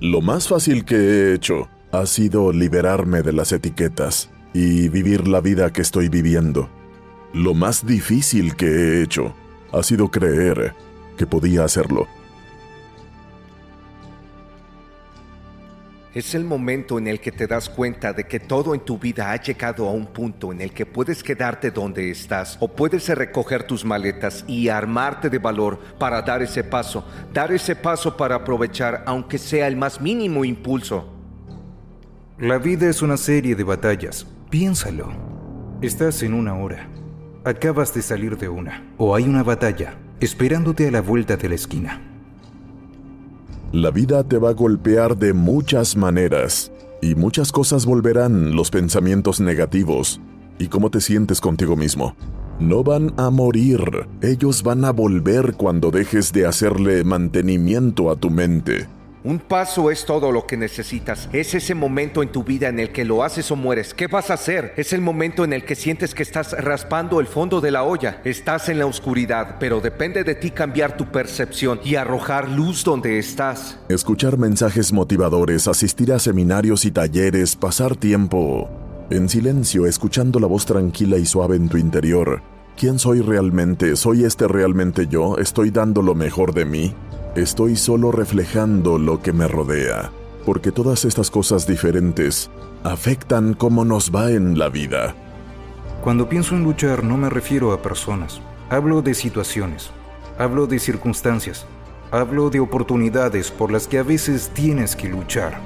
Lo más fácil que he hecho ha sido liberarme de las etiquetas y vivir la vida que estoy viviendo. Lo más difícil que he hecho ha sido creer que podía hacerlo. Es el momento en el que te das cuenta de que todo en tu vida ha llegado a un punto en el que puedes quedarte donde estás o puedes recoger tus maletas y armarte de valor para dar ese paso, dar ese paso para aprovechar aunque sea el más mínimo impulso. La vida es una serie de batallas. Piénsalo. Estás en una hora. Acabas de salir de una. O hay una batalla esperándote a la vuelta de la esquina. La vida te va a golpear de muchas maneras y muchas cosas volverán, los pensamientos negativos y cómo te sientes contigo mismo. No van a morir, ellos van a volver cuando dejes de hacerle mantenimiento a tu mente. Un paso es todo lo que necesitas. Es ese momento en tu vida en el que lo haces o mueres. ¿Qué vas a hacer? Es el momento en el que sientes que estás raspando el fondo de la olla. Estás en la oscuridad, pero depende de ti cambiar tu percepción y arrojar luz donde estás. Escuchar mensajes motivadores, asistir a seminarios y talleres, pasar tiempo en silencio, escuchando la voz tranquila y suave en tu interior. ¿Quién soy realmente? ¿Soy este realmente yo? ¿Estoy dando lo mejor de mí? Estoy solo reflejando lo que me rodea, porque todas estas cosas diferentes afectan cómo nos va en la vida. Cuando pienso en luchar no me refiero a personas, hablo de situaciones, hablo de circunstancias, hablo de oportunidades por las que a veces tienes que luchar.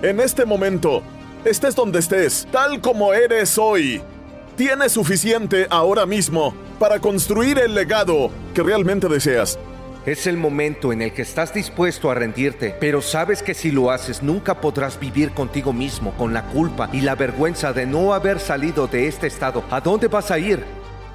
En este momento, estés donde estés, tal como eres hoy, tienes suficiente ahora mismo para construir el legado que realmente deseas. Es el momento en el que estás dispuesto a rendirte, pero sabes que si lo haces nunca podrás vivir contigo mismo, con la culpa y la vergüenza de no haber salido de este estado. ¿A dónde vas a ir?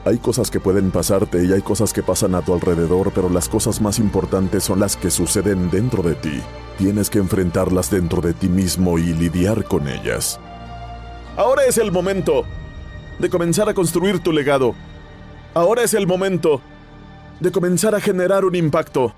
Hay cosas que pueden pasarte y hay cosas que pasan a tu alrededor, pero las cosas más importantes son las que suceden dentro de ti. Tienes que enfrentarlas dentro de ti mismo y lidiar con ellas. Ahora es el momento de comenzar a construir tu legado. Ahora es el momento de comenzar a generar un impacto.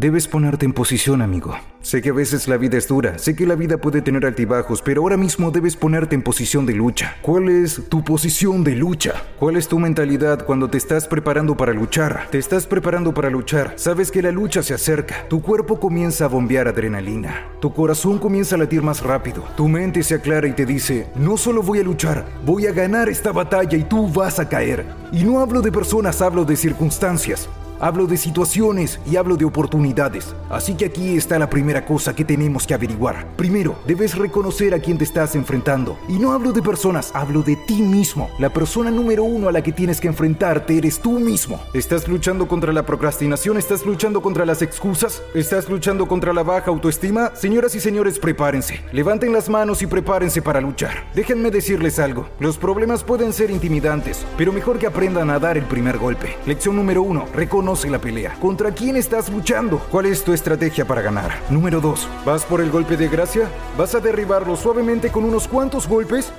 Debes ponerte en posición, amigo. Sé que a veces la vida es dura, sé que la vida puede tener altibajos, pero ahora mismo debes ponerte en posición de lucha. ¿Cuál es tu posición de lucha? ¿Cuál es tu mentalidad cuando te estás preparando para luchar? Te estás preparando para luchar, sabes que la lucha se acerca, tu cuerpo comienza a bombear adrenalina, tu corazón comienza a latir más rápido, tu mente se aclara y te dice, no solo voy a luchar, voy a ganar esta batalla y tú vas a caer. Y no hablo de personas, hablo de circunstancias. Hablo de situaciones y hablo de oportunidades. Así que aquí está la primera cosa que tenemos que averiguar. Primero, debes reconocer a quién te estás enfrentando. Y no hablo de personas, hablo de ti mismo. La persona número uno a la que tienes que enfrentarte eres tú mismo. ¿Estás luchando contra la procrastinación? ¿Estás luchando contra las excusas? ¿Estás luchando contra la baja autoestima? Señoras y señores, prepárense. Levanten las manos y prepárense para luchar. Déjenme decirles algo. Los problemas pueden ser intimidantes, pero mejor que aprendan a dar el primer golpe. Lección número uno. Reconoce la pelea. ¿Contra quién estás luchando? ¿Cuál es tu estrategia para ganar? Número 2. ¿Vas por el golpe de gracia? ¿Vas a derribarlo suavemente con unos cuantos golpes?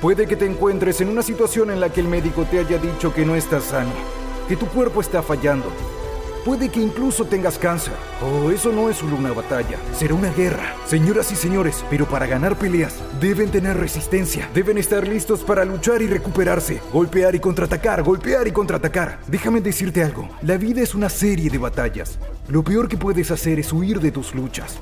Puede que te encuentres en una situación en la que el médico te haya dicho que no estás sano, que tu cuerpo está fallando. Puede que incluso tengas cáncer. Oh, eso no es solo una batalla, será una guerra. Señoras y señores, pero para ganar peleas deben tener resistencia, deben estar listos para luchar y recuperarse, golpear y contraatacar, golpear y contraatacar. Déjame decirte algo, la vida es una serie de batallas. Lo peor que puedes hacer es huir de tus luchas.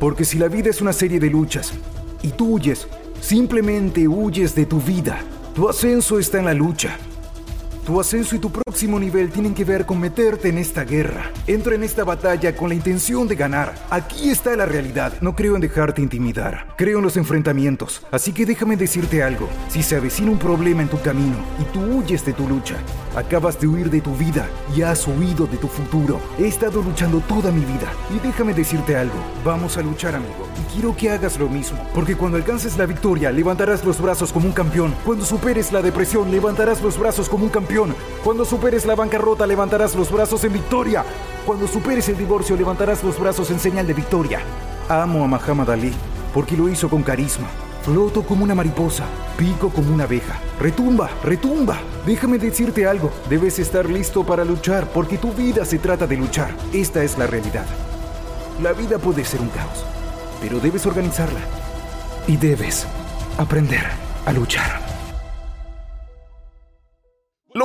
Porque si la vida es una serie de luchas y tú huyes, simplemente huyes de tu vida. Tu ascenso está en la lucha. Tu ascenso y tu próximo nivel tienen que ver con meterte en esta guerra. Entra en esta batalla con la intención de ganar. Aquí está la realidad. No creo en dejarte intimidar. Creo en los enfrentamientos. Así que déjame decirte algo. Si se avecina un problema en tu camino y tú huyes de tu lucha, acabas de huir de tu vida y has huido de tu futuro. He estado luchando toda mi vida. Y déjame decirte algo. Vamos a luchar, amigo. Y quiero que hagas lo mismo. Porque cuando alcances la victoria, levantarás los brazos como un campeón. Cuando superes la depresión, levantarás los brazos como un campeón. Cuando superes la bancarrota, levantarás los brazos en victoria. Cuando superes el divorcio, levantarás los brazos en señal de victoria. Amo a Muhammad Ali porque lo hizo con carisma. Floto como una mariposa, pico como una abeja. Retumba, retumba. Déjame decirte algo. Debes estar listo para luchar porque tu vida se trata de luchar. Esta es la realidad. La vida puede ser un caos, pero debes organizarla. Y debes aprender a luchar.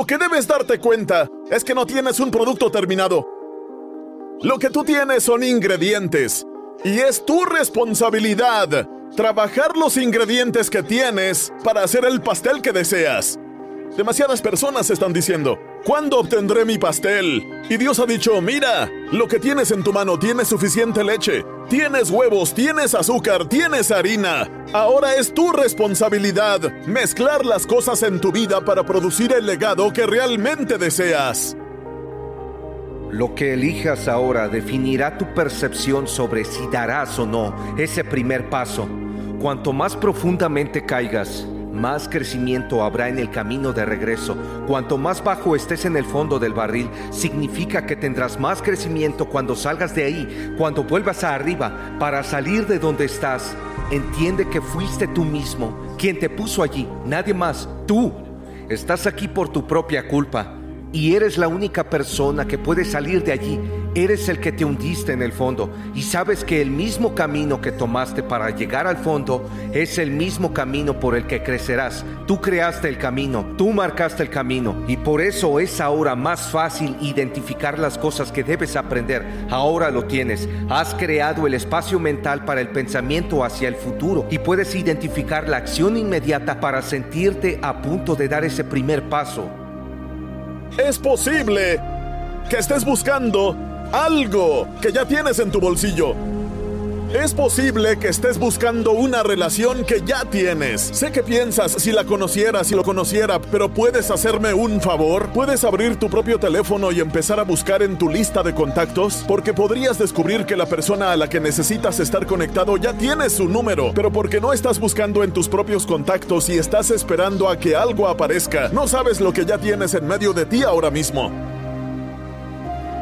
Lo que debes darte cuenta es que no tienes un producto terminado. Lo que tú tienes son ingredientes. Y es tu responsabilidad trabajar los ingredientes que tienes para hacer el pastel que deseas. Demasiadas personas están diciendo, ¿cuándo obtendré mi pastel? Y Dios ha dicho, mira, lo que tienes en tu mano tiene suficiente leche, tienes huevos, tienes azúcar, tienes harina. Ahora es tu responsabilidad mezclar las cosas en tu vida para producir el legado que realmente deseas. Lo que elijas ahora definirá tu percepción sobre si darás o no ese primer paso. Cuanto más profundamente caigas, más crecimiento habrá en el camino de regreso. Cuanto más bajo estés en el fondo del barril, significa que tendrás más crecimiento cuando salgas de ahí, cuando vuelvas a arriba, para salir de donde estás. Entiende que fuiste tú mismo quien te puso allí, nadie más, tú. Estás aquí por tu propia culpa y eres la única persona que puede salir de allí. Eres el que te hundiste en el fondo y sabes que el mismo camino que tomaste para llegar al fondo es el mismo camino por el que crecerás. Tú creaste el camino, tú marcaste el camino y por eso es ahora más fácil identificar las cosas que debes aprender. Ahora lo tienes. Has creado el espacio mental para el pensamiento hacia el futuro y puedes identificar la acción inmediata para sentirte a punto de dar ese primer paso. Es posible que estés buscando algo que ya tienes en tu bolsillo. Es posible que estés buscando una relación que ya tienes. Sé que piensas si la conociera, si lo conociera, pero puedes hacerme un favor. Puedes abrir tu propio teléfono y empezar a buscar en tu lista de contactos, porque podrías descubrir que la persona a la que necesitas estar conectado ya tiene su número, pero porque no estás buscando en tus propios contactos y estás esperando a que algo aparezca, no sabes lo que ya tienes en medio de ti ahora mismo.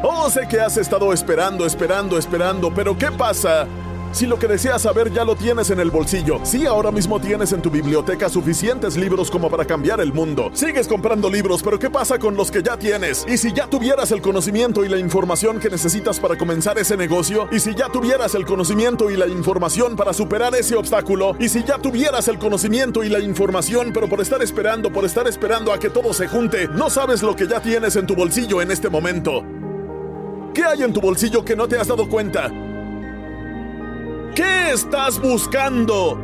Oh, sé que has estado esperando, esperando, esperando, pero ¿qué pasa? Si lo que deseas saber ya lo tienes en el bolsillo, si ahora mismo tienes en tu biblioteca suficientes libros como para cambiar el mundo, sigues comprando libros, pero ¿qué pasa con los que ya tienes? Y si ya tuvieras el conocimiento y la información que necesitas para comenzar ese negocio, y si ya tuvieras el conocimiento y la información para superar ese obstáculo, y si ya tuvieras el conocimiento y la información, pero por estar esperando, por estar esperando a que todo se junte, no sabes lo que ya tienes en tu bolsillo en este momento. ¿Qué hay en tu bolsillo que no te has dado cuenta? ¿Qué estás buscando?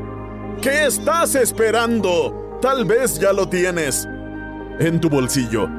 ¿Qué estás esperando? Tal vez ya lo tienes en tu bolsillo.